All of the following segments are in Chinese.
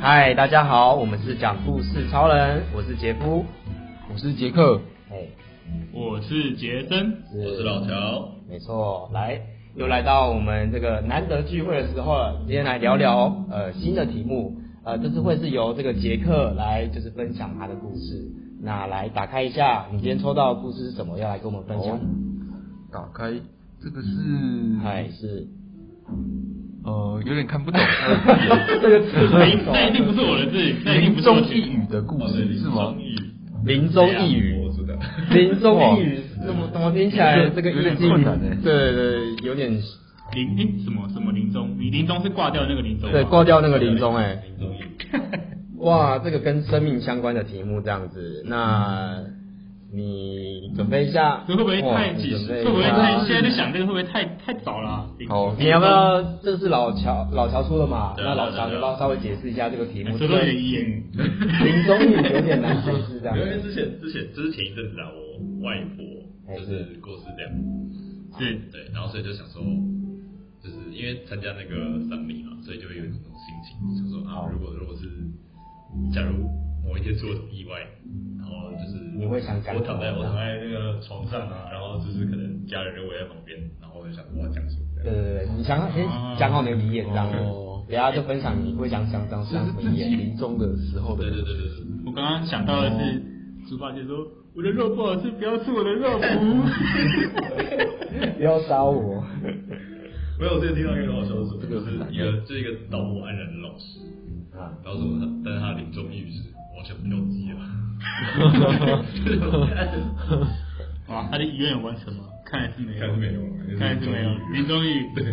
嗨，大家好，我们是讲故事超人，我是杰夫，我是杰克，哎，我是杰森，我是老乔，没错，来，又来到我们这个难得聚会的时候了，今天来聊聊呃新的题目，呃，这次会是由这个杰克来就是分享他的故事，那来打开一下，你今天抽到的故事是什么？要来跟我们分享？打开，这个是，嗨，是。呃，有点看不懂。这个字，那一定不是我的字，林中一语的故事是吗？林中一语，我知道。林中一语，怎么怎么听起来这个有点困难呢？对对，有点。林诶，什么什么林中？你林中是挂掉那个林中？对，挂掉那个林中，哎。林中一语。哇，这个跟生命相关的题目这样子，那。你准备一下，这会不会太急？会不会太？现在在想这个会不会太太早了？好，你要不要？这是老乔老乔出的嘛？那老乔，你帮稍微解释一下这个题目。这个言语，林中语有点难解释，这样。因为之前之前就是前一阵子啊，我外婆就是过世这样。是。对，然后所以就想说，就是因为参加那个丧礼嘛，所以就会有一种心情，想说啊，如果如果是假如某一天出了什么意外。然后就是你会想讲，我躺在我躺在那个床上啊，然后就是可能家人就围在旁边，然后我就想我要讲什么？对对对，你想先讲好你的遗言，这样，等下就分享你会想讲讲什么遗言，临终的时候的。对对对对对，我刚刚想到的是，猪八戒说我的肉不好吃，不要吃我的肉，不要杀我。没有，我之前听到一个很好笑的说，这个是一个这一个道貌岸然的老师啊，然后说他，但是他的临终意语是我想不要鸡了。哈哈哈哇，他的遗愿有完成吗？看来是没有，看来是没有，看来是没有。临终语，对，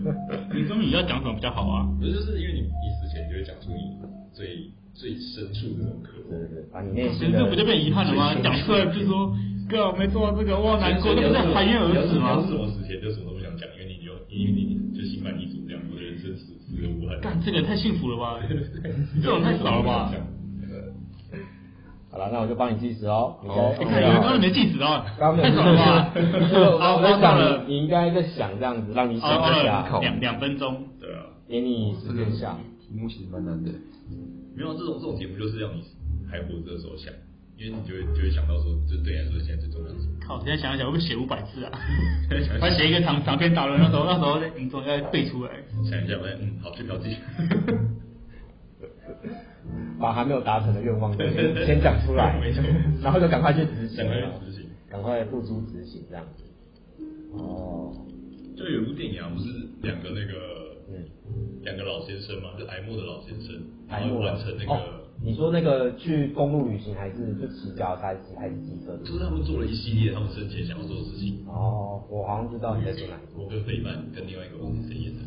临终语要讲什么比较好啊？不是，就是因为你你死前就会讲出你最最深处的那种渴望，对对对，把你内心的，这不就变遗憾了吗？讲出来就是说，哥，我没做到这个，哇难过，那不是含冤而死吗？要是我死前就什么都不想讲，因为你就因为你干，这个太幸福了吧？这种太少了吧？好了，那我就帮你计时哦。哦，你看，刚刚没计时哦，刚刚没计时吧？我在想，你应该在想这样子，让你想一下，两两分钟，对啊，给你时间想。题目其实蛮难的，没有这种这种题目就是让你还活着的时候想，因为你就会就会想到说，就对来说现在最重要的是。靠，现在想一想，会不会写五百字啊？还写一个长长篇大论，那时候那时候林中要背出来。想一下，我嗯，好，去标记。把还没有达成的愿望先先讲出来，然后就赶快去执行，赶快付诸执行这样子。哦，就有部电影啊，不是两个那个，嗯，两个老先生嘛，就挨默的老先生，然后完成那个，你说那个去公路旅行还是就骑脚踏车还是机车？就是他们做了一系列他们生前想要做的事情。哦，我好像知道你在说哪一部。我跟费曼跟另外一个王子演的。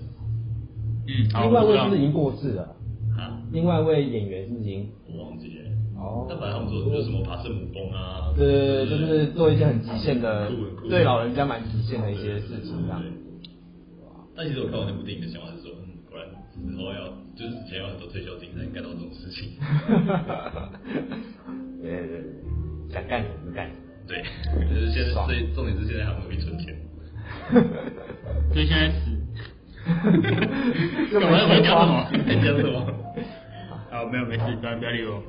嗯，另外一位是不是已经过世了？啊，另外一位演员是不是已经我忘记了哦。但反正他们说就是什么爬圣母峰啊，对对对，就是做一些很极限的，对老人家蛮极限的一些事情这样。但其实我看完那部电影的想法是说，嗯，果然死后要就是以前有很多退休金才能干到这种事情。对 对对，想干什么就干什么。对，就是现在最重点是现在还努力存钱。所以现在死。哈哈哈哈哈！干嘛要讲什么？讲什么？啊，没有，没事，不要不要理我。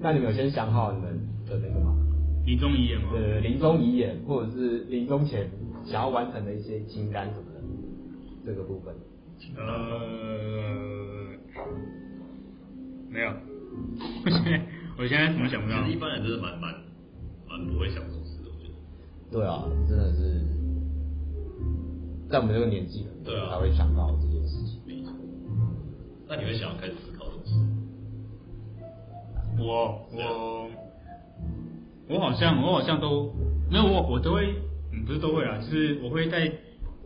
那你们有先想好你们的那个吗？临终遗言吗？对，临终遗言，或者是临终前想要完成的一些清单什么的，这个部分。呃，没有。我现在我现在怎么想不到？一般人真的蛮蛮蛮不会想这种事的，我觉得。对啊，真的是。在我们这个年纪，对啊，才会想到这件事情。没错。那你会想要开始思考什么事？我我我好像我好像都没有我我都会嗯不是都会啊，就是我会在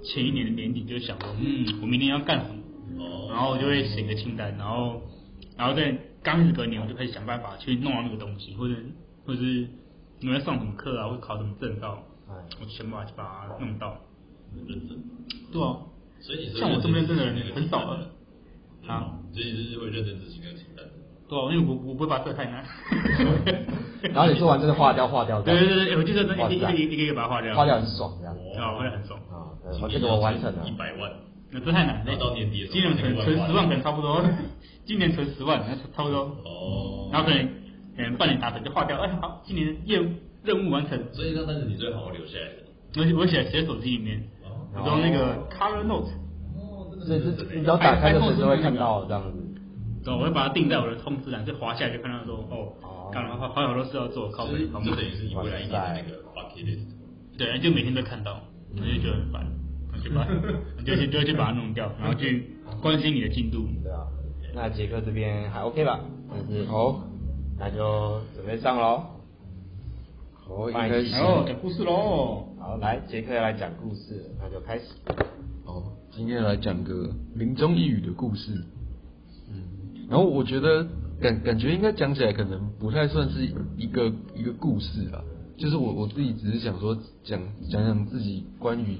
前一年的年底就想说嗯我明年要干什么，哦，然后我就会写个清单，然后然后在刚开始隔年我就开始想办法去弄到那个东西，或者或者是你要上什么课啊，或考什么证照，我就想办法去把它弄到。认真，对啊，所以你像我这么认真的人很少了啊，所以就是会认真执行那个清单。对啊，因为我我不会把这个太难。然后你做完这个划掉划掉。对对对，我记得这一一一一个一个把它划掉。划掉很爽，这样。啊，划掉很爽。啊，这个我完成了。一百万，那这太难，那到年底，今年存存十万可能差不多。今年存十万，那差不多。哦。然后可能可能半年达成就划掉，哎好，今年业务任务完成。所以那但是你最好留下来的。我我写写手机里面，用那个 Color Note。哦，这是你只要打开的时候就会看到这样子。对，我会把它定在我的通知栏，就滑下来就看到说，哦，干了，好好多事要做，靠背。这等于是你未来一年的那个 bucket list。对，就每天都看到，我就觉得很烦，我就把，就去就去把它弄掉，然后去关心你的进度。对啊，那杰克这边还 OK 吧？但是好，那就准备上喽。好，开始。哦，讲故事喽。好，来，杰克要来讲故事，那就开始。哦，今天来讲个林中一语的故事。然后我觉得感感觉应该讲起来可能不太算是一个一个故事啊，就是我我自己只是想说讲讲讲自己关于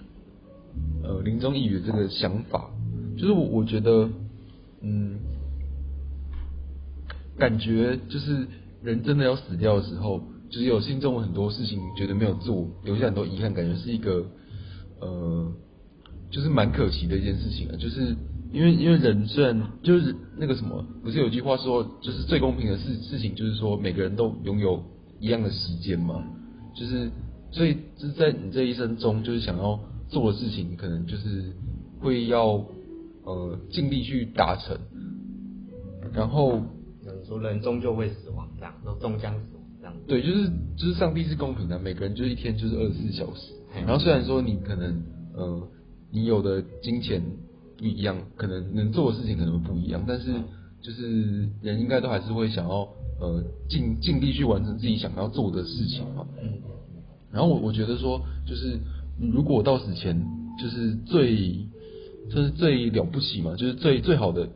呃临终一语这个想法，就是我我觉得嗯，感觉就是人真的要死掉的时候，就是有心中很多事情觉得没有做，留下很多遗憾，感觉是一个呃，就是蛮可惜的一件事情啊，就是。因为因为人虽然就是那个什么，不是有句话说，就是最公平的事事情，就是说每个人都拥有一样的时间嘛，就是所以就是在你这一生中，就是想要做的事情，可能就是会要呃尽力去达成，然后你说人终究会死亡，这样都终将死亡这样。对，就是就是上帝是公平的，每个人就是一天就是二十四小时，然后虽然说你可能呃你有的金钱。不一样，可能能做的事情可能会不一样，但是就是人应该都还是会想要呃尽尽力去完成自己想要做的事情嘛。嗯。然后我我觉得说，就是如果到死前就是最就是最了不起嘛，就是最最好的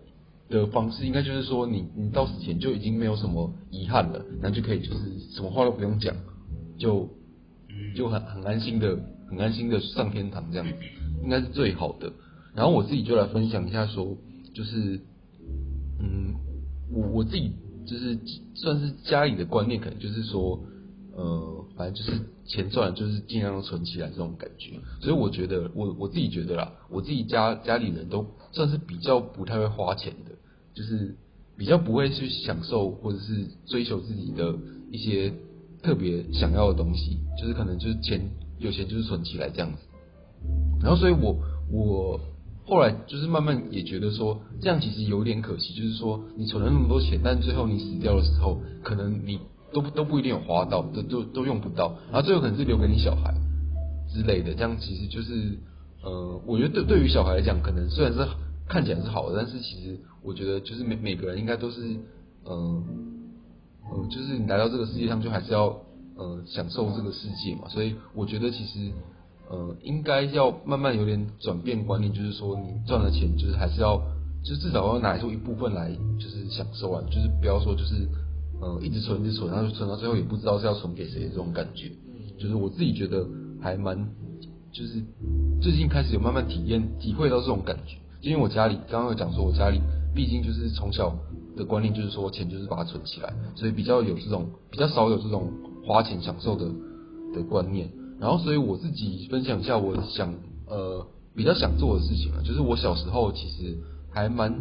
的方式，应该就是说你你到死前就已经没有什么遗憾了，那就可以就是什么话都不用讲，就就很很安心的很安心的上天堂这样子，应该是最好的。然后我自己就来分享一下，说就是，嗯，我我自己就是算是家里的观念，可能就是说，呃，反正就是钱赚就是尽量存起来这种感觉。所以我觉得，我我自己觉得啦，我自己家家里人都算是比较不太会花钱的，就是比较不会去享受或者是追求自己的一些特别想要的东西，就是可能就是钱有钱就是存起来这样子。然后所以我我。后来就是慢慢也觉得说，这样其实有点可惜，就是说你存了那么多钱，但最后你死掉的时候，可能你都都不一定有花到，都都都用不到，然后最后可能是留给你小孩之类的，这样其实就是，呃，我觉得对对于小孩来讲，可能虽然是看起来是好的，但是其实我觉得就是每每个人应该都是，嗯、呃、嗯、就是你来到这个世界上，就还是要呃享受这个世界嘛，所以我觉得其实。呃，应该要慢慢有点转变观念，就是说你赚了钱，就是还是要，就至少要拿出一部分来，就是享受啊，就是不要说就是，呃，一直存一直存，然后存到最后也不知道是要存给谁的这种感觉。就是我自己觉得还蛮，就是最近开始有慢慢体验体会到这种感觉。因为我家里刚刚有讲说，我家里毕竟就是从小的观念就是说钱就是把它存起来，所以比较有这种比较少有这种花钱享受的的观念。然后，所以我自己分享一下，我想呃比较想做的事情啊，就是我小时候其实还蛮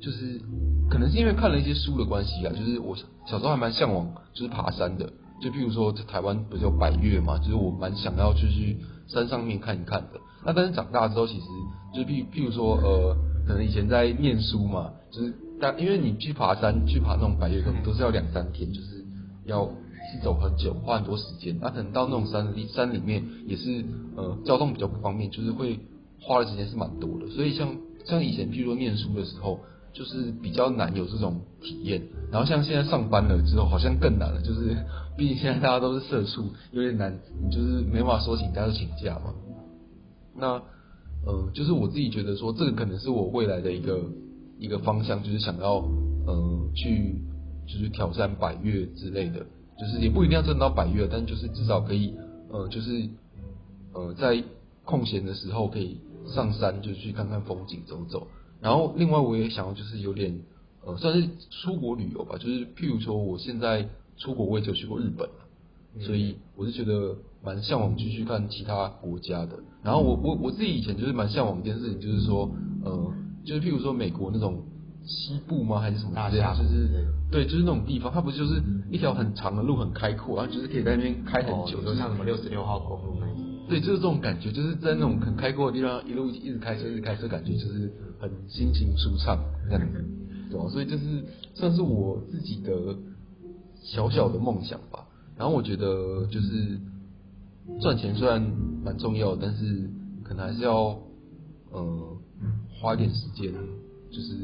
就是可能是因为看了一些书的关系啊，就是我小时候还蛮向往就是爬山的，就譬如说在台湾不是有百岳嘛，就是我蛮想要去去山上面看一看的。那但是长大之后，其实就是譬譬如说呃，可能以前在念书嘛，就是但因为你去爬山去爬那种百岳，可能都是要两三天，就是要。是走很久，花很多时间。那、啊、可能到那种山里山里面，也是呃交通比较不方便，就是会花的时间是蛮多的。所以像像以前，譬如说念书的时候，就是比较难有这种体验。然后像现在上班了之后，好像更难了，就是 毕竟现在大家都是社畜，有点难，就是没办法说请假就请假嘛。那呃，就是我自己觉得说，这个可能是我未来的一个一个方向，就是想要呃去就是挑战百岳之类的。就是也不一定要挣到百岳，但就是至少可以，呃，就是呃，在空闲的时候可以上山，就去看看风景，走走。然后另外我也想要就是有点呃，算是出国旅游吧，就是譬如说我现在出国，我也只有去过日本，嗯、所以我是觉得蛮向往继续看其他国家的。然后我我我自己以前就是蛮向往一件事情，就是说，呃，就是譬如说美国那种西部吗，还是什么之类的，就是对，就是那种地方，它不就是一条很长的路，很开阔，然后就是可以在那边开很久，就、哦、像什么六十六号公路那种。对，就是这种感觉，就是在那种很开阔的地方，一路一直开车，一直开车，感觉就是很心情舒畅这样子。对啊，所以就是算是我自己的小小的梦想吧。然后我觉得就是赚钱虽然蛮重要，但是可能还是要呃花一点时间，就是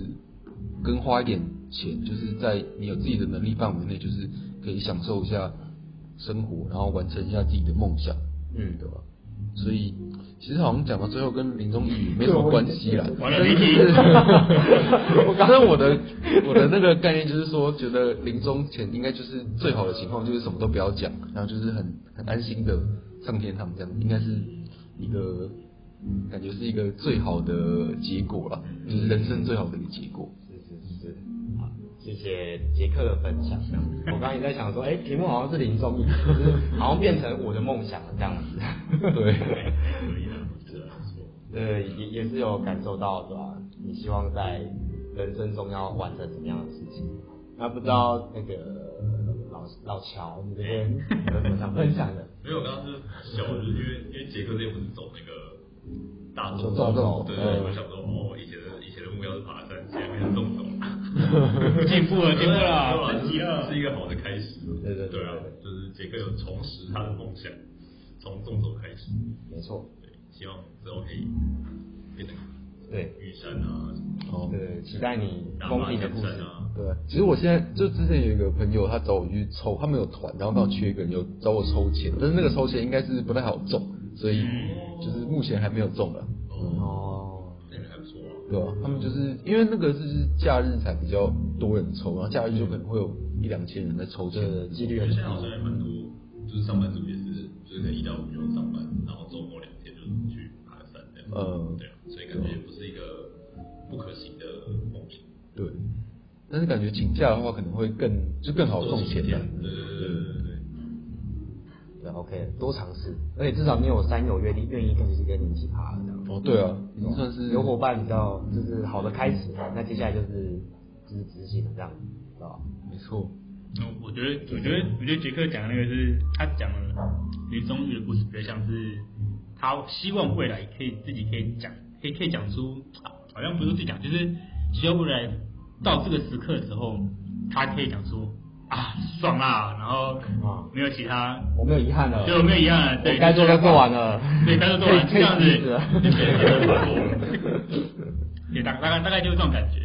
跟花一点钱，就是在你有自己的能力范围内，就是可以享受一下生活，然后完成一下自己的梦想，嗯，对吧？所以其实好像讲到最后跟临终异语没什么关系啦。完了，我刚刚我的我的那个概念就是说，觉得临终前应该就是最好的情况，就是什么都不要讲，然后就是很很安心的上天堂这样，应该是一个感觉是一个最好的结果了，就是人生最好的一个结果。谢谢杰克的分享。我刚刚也在想说，哎、欸，题目好像是临终，就是好像变成我的梦想了这样子。对，对，也也是有感受到，对吧？你希望在人生中要完成什么样的事情？那不知道那个老老乔，你这边有什么想分享的？没有，我刚刚是小，因为因为杰克这边不是走那个大众走走，对对，我想说，哦，以前的以前的目标是爬山，现在变成动走。进步了，进步了，升级了，是一个好的开始。对对对，啊，就是杰克有重拾他的梦想，从纵走开始。没错，对，希望之后可以变成对玉山啊，哦，对，期待你风景的故事啊。对，其实我现在就之前有一个朋友，他找我去抽，他没有团，然后刚好缺一个人，有找我抽签，但是那个抽签应该是不太好中，所以就是目前还没有中了。哦。对啊，他们就是因为那个是假日才比较多人抽，然后假日就可能会有一两千人在抽签，的几率很高。现在好像也蛮多，就是上班族也是，就是可能一到五就上班，然后周末两天就去爬山这样。嗯，对啊，所以感觉也不是一个不可行的梦想。对，但是感觉请假的话可能会更就更好送钱的。对对对，OK，多尝试，而且至少你有三友愿意愿意跟你跟你一起爬这样。哦，对啊，已经算是有伙伴比较就是好的开始，那接下来就是就是执行这样，知道吧？没错。那我觉得，我觉得，我觉得杰克讲的那个是他讲的临终异语的故事，比较像是他希望未来可以自己可以讲，可以可以讲出，好像不是自己讲，就是希望未来到这个时刻的时候，他可以讲出。啊，爽啦！然后没有其他，我没有遗憾了，对，我没有遗憾了，对，该做的做完了，对，该做做完，这样子，对，大大概大概就是这种感觉，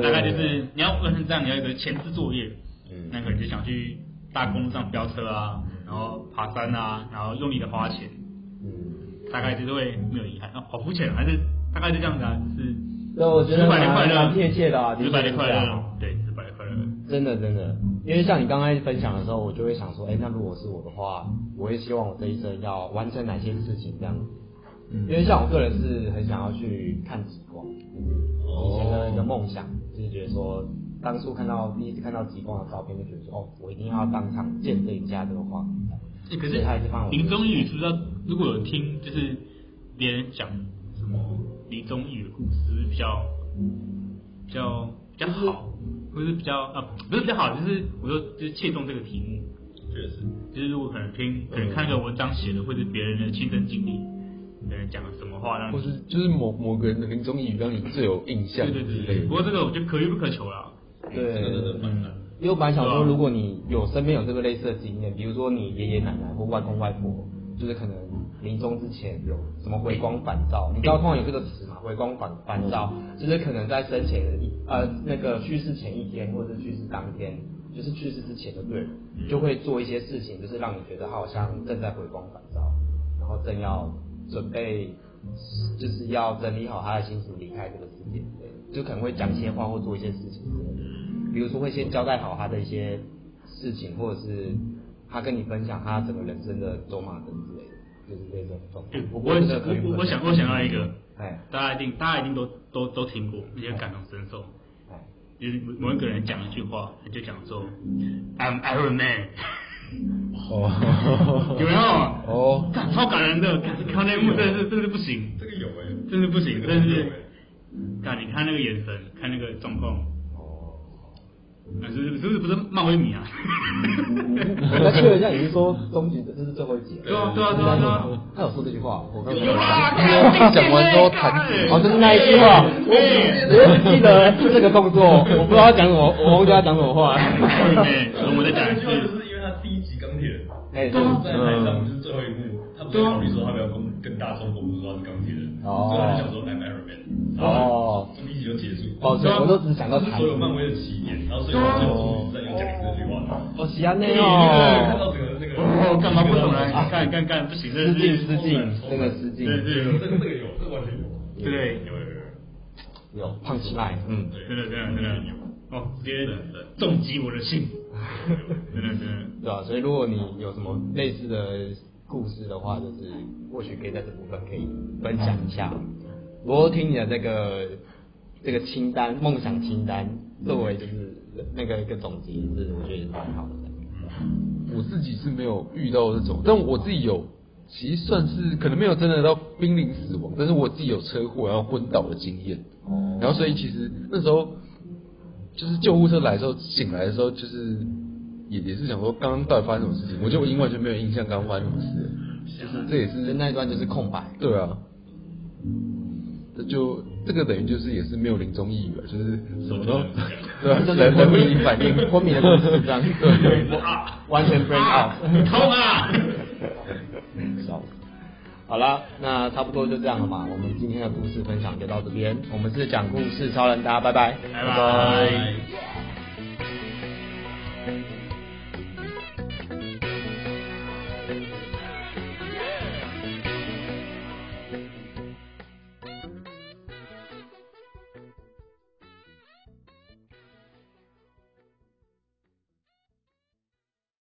大概就是你要完成这样，你要有一个前置作业，嗯，那可能就想去大公路上飙车啊，然后爬山啊，然后用力的花钱，嗯，大概就是会没有遗憾，好肤浅，还是大概就这样子啊，就是，那，我觉得蛮蛮贴切的啊，直白的快乐，对。真的真的，因为像你刚开始分享的时候，我就会想说，哎、欸，那如果是我的话，我会希望我这一生要完成哪些事情这样。嗯，因为像我个人是很想要去看极光，以前的一个梦想，就是觉得说，当初看到第一次看到极光的照片，就觉得说，哦，我一定要当场见证一下这个画面。欸、可是临终异语是不是如果有听，就是别人讲什么临终异语的故事，比较比较比较好？不是比较啊，不是比较好，就是我说就是切中这个题目，确实，就是如果可能听，可能看一个文章写的，或者别人的亲身经历，可能讲了什么话让你，或是就是某某个人的临终遗语让你最有印象。对对对对。不过这个我觉得可遇不可求啦。对，嗯。因为我本来想说，如果你有身边有这个类似的经验，比如说你爷爷奶奶或外公外婆，就是可能临终之前有什么回光返照，你知道通常有这个词吗？回光返返照，就是可能在生前的一呃那个去世前一天，或者是去世当天，就是去世之前的对，就会做一些事情，就是让你觉得他好像正在回光返照，然后正要准备，就是要整理好他的心情离开这个世界，对，就可能会讲一些话或做一些事情之类的，比如说会先交代好他的一些事情，或者是他跟你分享他整个人生的走马灯之类的，就是这种状态。我我我想我想到一个。哎，大家一定，大家一定都都都听过，也感同身受。哎，就是某一个人讲一句话，他就讲说 I'm Iron Man。哦，有没有？哦，超感人的，看看那幕真的是真的不行，这个有哎，真的不行，但是，看你看那个眼神，看那个状况。啊，是是不是不是漫威迷啊？那确认一下，你是说终极的这是最后一集？对啊对啊对啊对啊！他有说这句话，我刚刚讲完之后弹指，哦，就是那一句话，我只记得这个动作，我不知道他讲什么，我忘记他讲什么话。对，我再讲一句，就是因为他第一集钢铁人，哎，在台上就是最后一幕，他不是考虑说他们要跟跟大众公布说他是钢铁人，所以他就想说 I'm Iron Man，结束。哦，对，我都只想到所有漫威的起点，然后所以我就在有讲这句话。哦，喜安内哦，看到整个那个，哦，干嘛不懂来？干干干，不行，这失敬失敬，真的失敬。对对，这个这个有，这个完全有。对，有有有。有胖起来，嗯，真的真的真的有。哦，直接重击我的心。真的真的。对啊，所以如果你有什么类似的故事的话，就是或许可以在这部分可以分享一下。我听你的这个这个清单，梦想清单，作为就是那个一个总结，是我觉得也是蛮好的。我自己是没有遇到这种，但我自己有，其实算是可能没有真的到濒临死亡，但是我自己有车祸然后昏倒的经验。哦。然后所以其实那时候就是救护车来的时候，醒来的时候就是也也是想说刚刚到底发生什么事情，我觉得我已经完全没有印象刚刚发生什么事，就是这也是那一段就是空白。对啊。这就这个等于就是也是没有临终意义了，就是什么都 对啊，就是昏迷反应昏迷的故事这样，对，完全 break out，痛啊！笑死。好了，那差不多就这样了嘛，我们今天的故事分享就到这边，我们是讲故事超人，大家拜拜，拜拜。